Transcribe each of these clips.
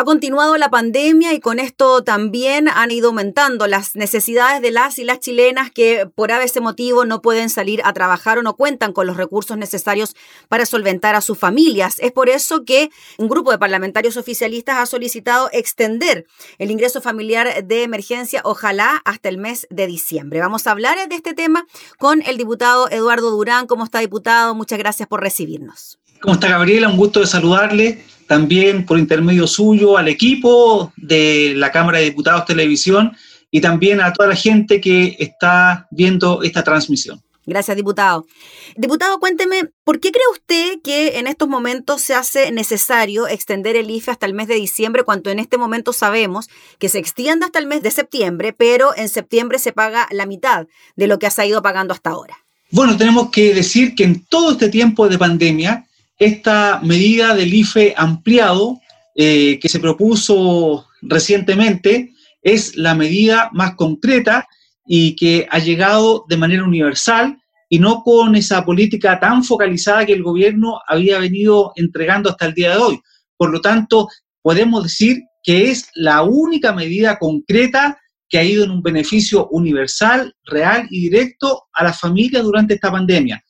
Ha continuado la pandemia y con esto también han ido aumentando las necesidades de las y las chilenas que por ese motivo no pueden salir a trabajar o no cuentan con los recursos necesarios para solventar a sus familias. Es por eso que un grupo de parlamentarios oficialistas ha solicitado extender el ingreso familiar de emergencia, ojalá hasta el mes de diciembre. Vamos a hablar de este tema con el diputado Eduardo Durán. ¿Cómo está, diputado? Muchas gracias por recibirnos. ¿Cómo está, Gabriela? Un gusto de saludarle también por intermedio suyo al equipo de la Cámara de Diputados Televisión y también a toda la gente que está viendo esta transmisión. Gracias, diputado. Diputado, cuénteme, ¿por qué cree usted que en estos momentos se hace necesario extender el IFE hasta el mes de diciembre, cuando en este momento sabemos que se extiende hasta el mes de septiembre, pero en septiembre se paga la mitad de lo que se ha ido pagando hasta ahora? Bueno, tenemos que decir que en todo este tiempo de pandemia, esta medida del IFE ampliado eh, que se propuso recientemente es la medida más concreta y que ha llegado de manera universal y no con esa política tan focalizada que el gobierno había venido entregando hasta el día de hoy. Por lo tanto, podemos decir que es la única medida concreta que ha ido en un beneficio universal, real y directo a las familias durante esta pandemia.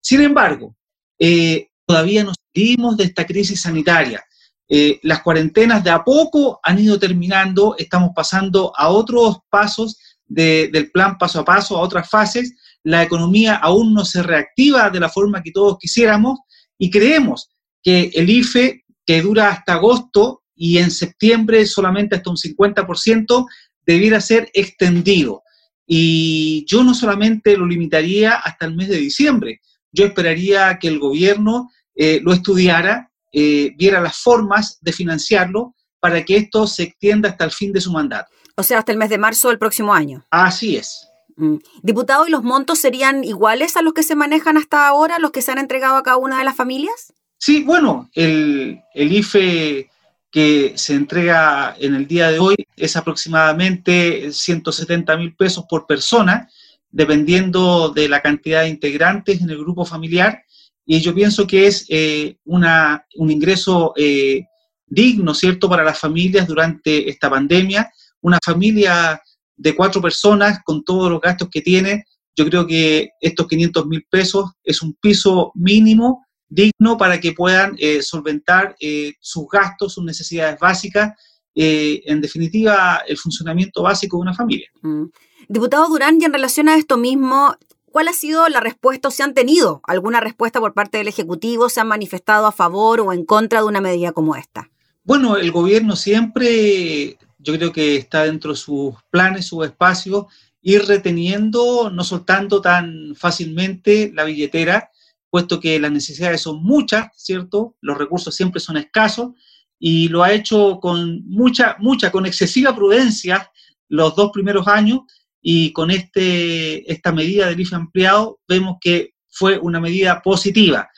Sin embargo, eh, todavía no salimos de esta crisis sanitaria. Eh, las cuarentenas de a poco han ido terminando, estamos pasando a otros pasos del plan paso a paso, a otras fases. La economía aún no se reactiva de la forma que todos quisiéramos y creemos que el IFE, que dura hasta agosto y en septiembre solamente hasta un 50%, debiera ser extendido. Y yo no solamente lo limitaría hasta el mes de diciembre, yo esperaría que el gobierno eh, lo estudiara, eh, viera las formas de financiarlo para que esto se extienda hasta el fin de su mandato. O sea, hasta el mes de marzo del próximo año. Así es. Mm. Diputado, ¿y los montos serían iguales a los que se manejan hasta ahora, los que se han entregado a cada una de las familias? Sí, bueno, el, el IFE que se entrega en el día de hoy es aproximadamente 170 mil pesos por persona, dependiendo de la cantidad de integrantes en el grupo familiar y yo pienso que es eh, una, un ingreso eh, digno, ¿cierto?, para las familias durante esta pandemia. Una familia de cuatro personas con todos los gastos que tiene, yo creo que estos 500 mil pesos es un piso mínimo digno para que puedan eh, solventar sus gastos, sus necesidades básicas, en definitiva, el funcionamiento básico de una familia. Mm. Diputado Durán, y en relación a esto mismo, ¿Cuál ha sido la respuesta o se han tenido alguna respuesta por parte del Ejecutivo? ¿Se han manifestado a favor o en contra de una medida como esta? Bueno, el gobierno siempre, yo creo que está dentro de sus planes, sus espacios, ir reteniendo, no soltando tan fácilmente la billetera, puesto que las necesidades son muchas, ¿cierto? Los recursos siempre son escasos y lo ha hecho con mucha, mucha, con excesiva prudencia los dos primeros años y con este, esta medida del IFE ampliado vemos que fue una medida positiva,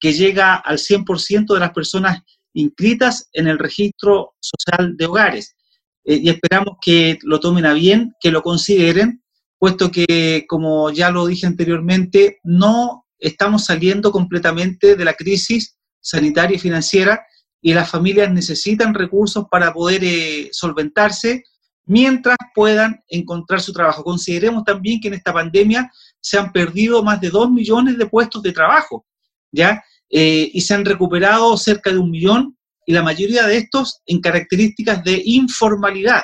que llega al 100% de las personas inscritas en el registro social de hogares. Eh, y esperamos que lo tomen a bien, que lo consideren, puesto que, como ya lo dije anteriormente, no estamos saliendo completamente de la crisis sanitaria y financiera y las familias necesitan recursos para poder eh, solventarse mientras puedan encontrar su trabajo. Consideremos también que en esta pandemia se han perdido más de dos millones de puestos de trabajo, ¿ya? Eh, y se han recuperado cerca de un millón, y la mayoría de estos en características de informalidad.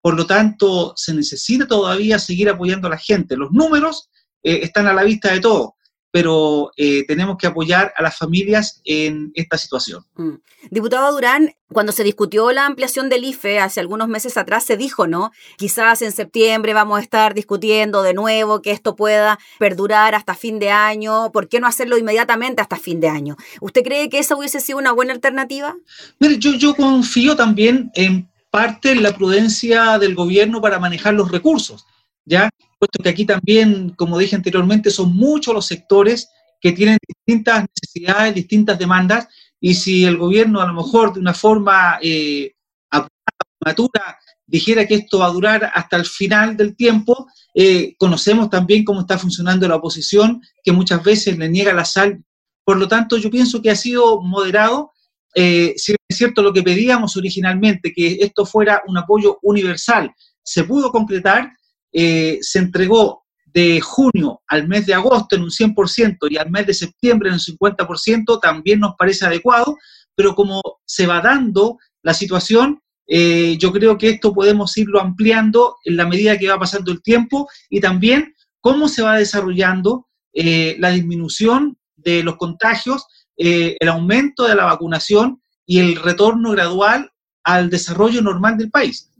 Por lo tanto, se necesita todavía seguir apoyando a la gente. Los números eh, están a la vista de todos pero eh, tenemos que apoyar a las familias en esta situación. Mm. Diputado Durán, cuando se discutió la ampliación del IFE hace algunos meses atrás, se dijo, ¿no? Quizás en septiembre vamos a estar discutiendo de nuevo que esto pueda perdurar hasta fin de año. ¿Por qué no hacerlo inmediatamente hasta fin de año? ¿Usted cree que esa hubiese sido una buena alternativa? Mire, yo, yo confío también en parte en la prudencia del gobierno para manejar los recursos, ¿ya? Puesto que aquí también, como dije anteriormente, son muchos los sectores que tienen distintas necesidades, distintas demandas, y si el gobierno a lo mejor de una forma eh, dijera que esto va a durar hasta el final del tiempo, eh, conocemos también cómo está funcionando la oposición, que muchas veces le niega la sal. Por lo tanto, yo pienso que ha sido moderado, eh, si es cierto lo que pedíamos originalmente, que esto fuera un apoyo universal, se pudo concretar, eh, se entregó de junio al mes de agosto en un 100% y al mes de septiembre en un 50%, también nos parece adecuado, pero como se va dando la situación, eh, yo creo que esto podemos irlo ampliando en la medida que va pasando el tiempo y también cómo se va desarrollando eh, la disminución de los contagios, eh, el aumento de la vacunación y el retorno gradual al desarrollo normal del país.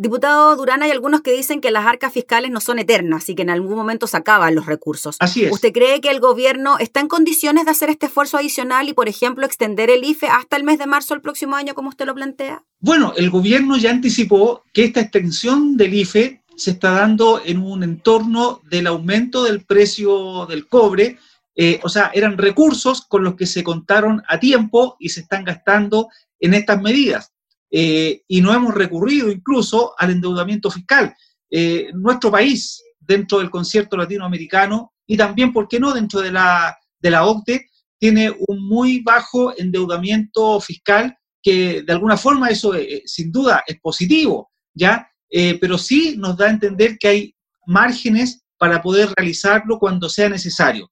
Diputado Durán, hay algunos que dicen que las arcas fiscales no son eternas y que en algún momento se acaban los recursos. Así es. ¿Usted cree que el gobierno está en condiciones de hacer este esfuerzo adicional y, por ejemplo, extender el IFE hasta el mes de marzo del próximo año, como usted lo plantea? Bueno, el gobierno ya anticipó que esta extensión del IFE se está dando en un entorno del aumento del precio del cobre. Eh, o sea, eran recursos con los que se contaron a tiempo y se están gastando en estas medidas. Eh, y no hemos recurrido incluso al endeudamiento fiscal. Eh, nuestro país, dentro del concierto latinoamericano y también, ¿por qué no?, dentro de la, de la OCDE, tiene un muy bajo endeudamiento fiscal que de alguna forma eso eh, sin duda es positivo, ¿ya? pero sí nos da a entender que hay márgenes para poder realizarlo cuando sea necesario.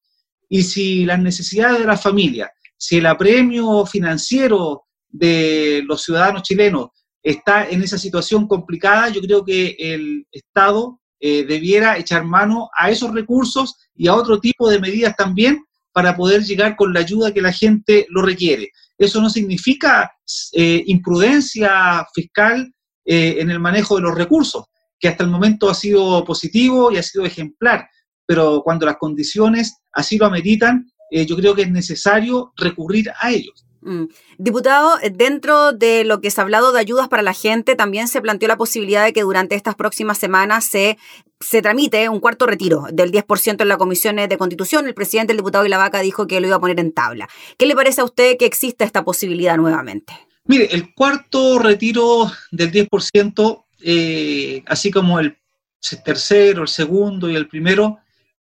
Y si las necesidades de la familia, si el apremio financiero de los ciudadanos chilenos está en esa situación complicada, yo creo que el Estado eh, debiera echar mano a esos recursos y a otro tipo de medidas también para poder llegar con la ayuda que la gente lo requiere. Eso no significa eh, imprudencia fiscal eh, en el manejo de los recursos, que hasta el momento ha sido positivo y ha sido ejemplar, pero cuando las condiciones así lo ameritan, yo creo que es necesario recurrir a ellos. Mm. Diputado, eh, dentro de lo que se ha hablado de ayudas para la gente, también se planteó la posibilidad de que durante estas próximas semanas se, se tramite un cuarto retiro del 10% en la Comisión de Constitución. El presidente, el diputado y la vaca dijo que lo iba a poner en tabla. ¿Qué le parece a usted que exista esta posibilidad nuevamente? Mire, el cuarto retiro del 10%, eh, así como el tercero, el segundo y el primero,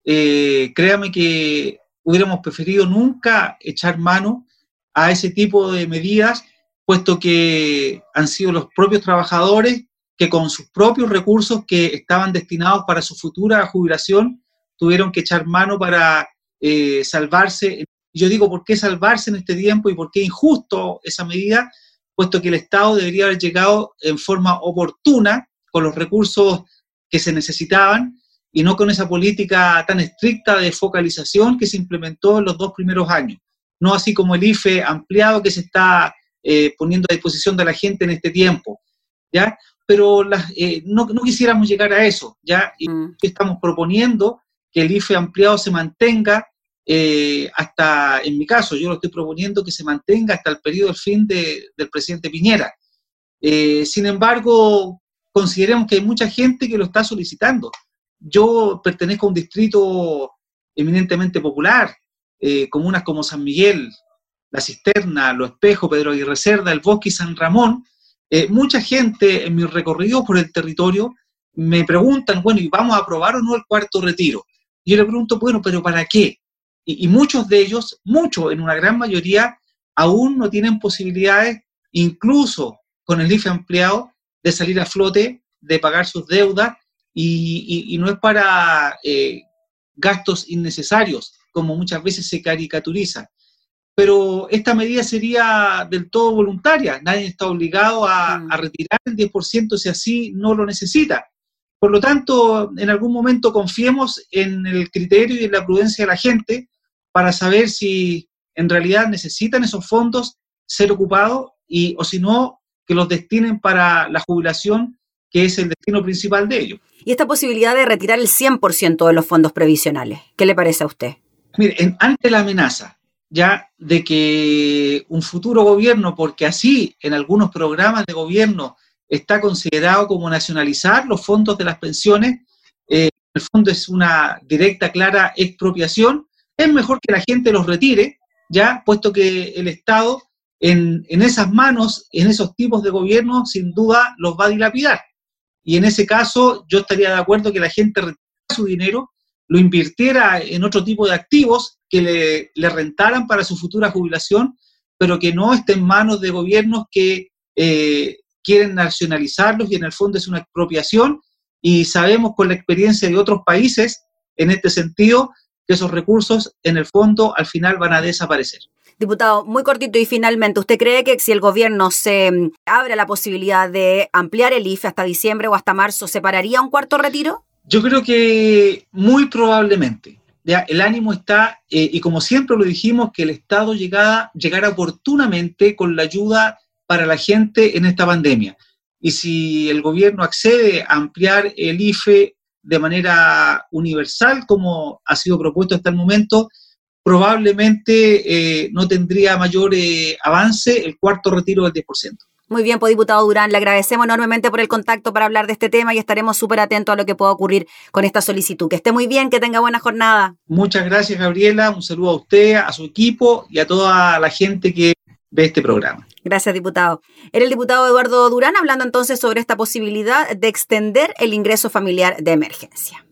eh, créame que hubiéramos preferido nunca echar mano a ese tipo de medidas, puesto que han sido los propios trabajadores que con sus propios recursos que estaban destinados para su futura jubilación tuvieron que echar mano para eh, salvarse. Yo digo, ¿por qué salvarse en este tiempo y por qué injusto esa medida? Puesto que el Estado debería haber llegado en forma oportuna con los recursos que se necesitaban y no con esa política tan estricta de focalización que se implementó en los dos primeros años no así como el IFE ampliado que se está eh, poniendo a disposición de la gente en este tiempo, ¿ya? Pero eh, no, quisiéramos llegar a eso, ¿ya? Y mm. estamos proponiendo que el IFE ampliado se mantenga eh, hasta, en mi caso, yo lo estoy proponiendo que se mantenga hasta el periodo del fin del presidente Piñera. sin embargo, consideremos que hay mucha gente que lo está solicitando. Yo pertenezco a un distrito eminentemente popular, eh, comunas como San Miguel, La Cisterna, Lo Espejo, Pedro Aguirre Cerda, El Bosque y San Ramón, eh, mucha gente en mi recorrido por el territorio me preguntan, bueno, ¿y vamos a aprobar o no el cuarto retiro? Y yo le pregunto, bueno, pero ¿para qué? Y, muchos de ellos, muchos, en una gran mayoría, aún no tienen posibilidades, incluso con el IFE ampliado, de salir a flote, de pagar sus deudas, y, no es para eh, gastos innecesarios, como muchas veces se caricaturiza. Pero esta medida sería del todo voluntaria, nadie está obligado a, mm. retirar el 10% si así no lo necesita. Por lo tanto, en algún momento confiemos en el criterio y en la prudencia de la gente para saber si en realidad necesitan esos fondos ser ocupados y, o si no, que los destinen para la jubilación, que es el destino principal de ellos. Y esta posibilidad de retirar el 100% de los fondos previsionales, ¿qué le parece a usted? Mire, ante la amenaza ya de que un futuro gobierno, porque así en algunos programas de gobierno está considerado como nacionalizar los fondos de las pensiones, eh, en el fondo es una directa, clara expropiación, es mejor que la gente los retire, ya, puesto que el Estado en, en esas manos, en esos tipos de gobierno, sin duda los va a dilapidar. Y en ese caso, yo estaría de acuerdo que la gente retire su dinero lo invirtiera en otro tipo de activos que le, rentaran para su futura jubilación, pero que no esté en manos de gobiernos que eh, quieren nacionalizarlos y en el fondo es una expropiación y sabemos con la experiencia de otros países en este sentido que esos recursos en el fondo al final van a desaparecer. Diputado, muy cortito y finalmente, ¿usted cree que si el gobierno se mm, abre la posibilidad de ampliar el IFE hasta diciembre o hasta marzo, ¿se pararía un cuarto retiro? Yo creo que muy probablemente. Ya, el ánimo está, eh, y como siempre lo dijimos, que el Estado llegara, llegara oportunamente con la ayuda para la gente en esta pandemia. Y si el gobierno accede a ampliar el IFE de manera universal, como ha sido propuesto hasta el momento, probablemente eh, no tendría mayor eh, avance el cuarto retiro del 10%. Muy bien, pues diputado Durán, le agradecemos enormemente por el contacto para hablar de este tema y estaremos súper atentos a lo que pueda ocurrir con esta solicitud. Que esté muy bien, que tenga buena jornada. Muchas gracias, Gabriela. Un saludo a usted, a su equipo y a toda la gente que ve este programa. Gracias, diputado. Era el diputado Eduardo Durán hablando entonces sobre esta posibilidad de extender el ingreso familiar de emergencia.